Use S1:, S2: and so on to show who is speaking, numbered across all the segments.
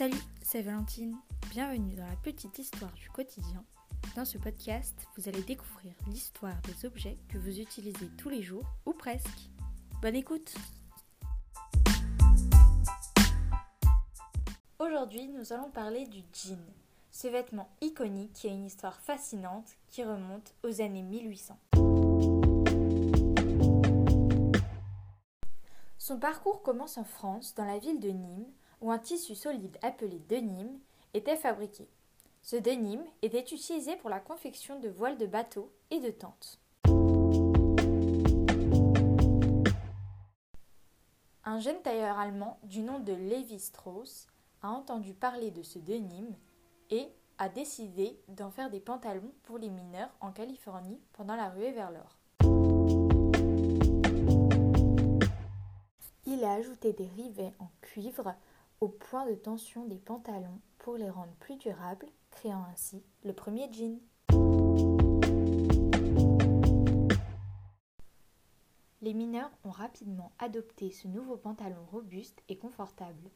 S1: Salut, c'est Valentine. Bienvenue dans la petite histoire du quotidien. Dans ce podcast, vous allez découvrir l'histoire des objets que vous utilisez tous les jours ou presque. Bonne écoute Aujourd'hui, nous allons parler du jean, ce vêtement iconique qui a une histoire fascinante qui remonte aux années 1800. Son parcours commence en France, dans la ville de Nîmes, où un tissu solide appelé denim était fabriqué. Ce denim était utilisé pour la confection de voiles de bateaux et de tentes. Un jeune tailleur allemand du nom de Levi Strauss a entendu parler de ce denim et a décidé d'en faire des pantalons pour les mineurs en Californie pendant la ruée vers l'or. Il a ajouté des rivets en cuivre au point de tension des pantalons pour les rendre plus durables, créant ainsi le premier jean. Les mineurs ont rapidement adopté ce nouveau pantalon robuste et confortable.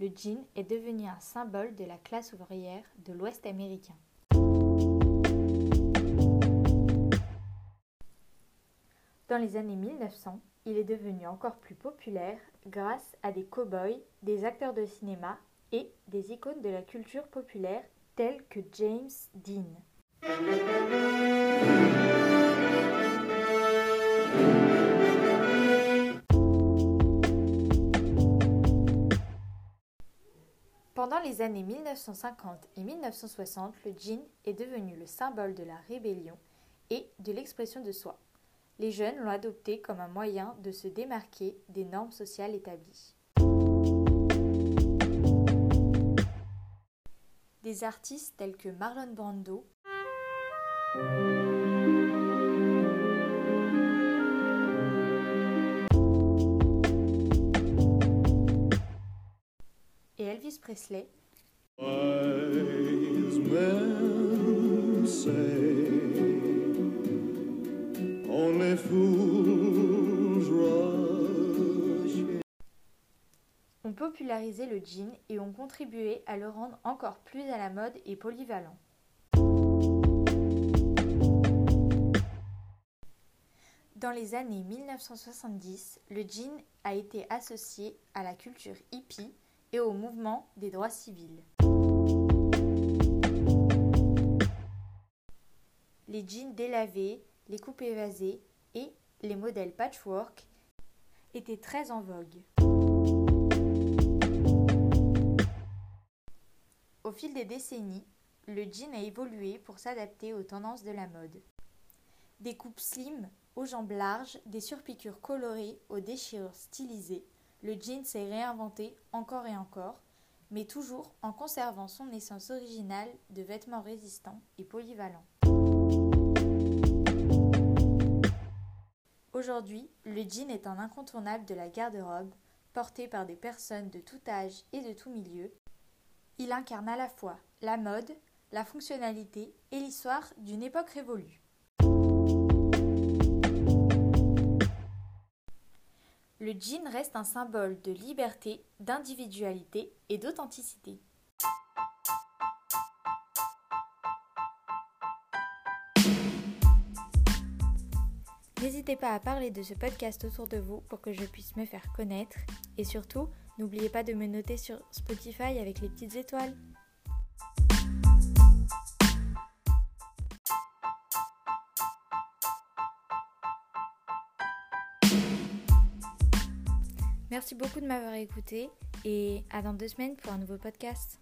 S1: Le jean est devenu un symbole de la classe ouvrière de l'Ouest américain. Dans les années 1900, il est devenu encore plus populaire grâce à des cow-boys, des acteurs de cinéma et des icônes de la culture populaire tels que James Dean. Pendant les années 1950 et 1960, le jean est devenu le symbole de la rébellion et de l'expression de soi les jeunes l'ont adopté comme un moyen de se démarquer des normes sociales établies. Des artistes tels que Marlon Brando, et Elvis Presley ont popularisé le jean et ont contribué à le rendre encore plus à la mode et polyvalent. Dans les années 1970, le jean a été associé à la culture hippie et au mouvement des droits civils. Les jeans délavés, les coupes évasées les modèles patchwork étaient très en vogue. Au fil des décennies, le jean a évolué pour s'adapter aux tendances de la mode. Des coupes slim aux jambes larges, des surpiqûres colorées aux déchirures stylisées, le jean s'est réinventé encore et encore, mais toujours en conservant son essence originale de vêtements résistants et polyvalents. Aujourd'hui, le jean est un incontournable de la garde-robe, porté par des personnes de tout âge et de tout milieu. Il incarne à la fois la mode, la fonctionnalité et l'histoire d'une époque révolue. Le jean reste un symbole de liberté, d'individualité et d'authenticité. N'hésitez pas à parler de ce podcast autour de vous pour que je puisse me faire connaître. Et surtout, n'oubliez pas de me noter sur Spotify avec les petites étoiles. Merci beaucoup de m'avoir écouté et à dans deux semaines pour un nouveau podcast.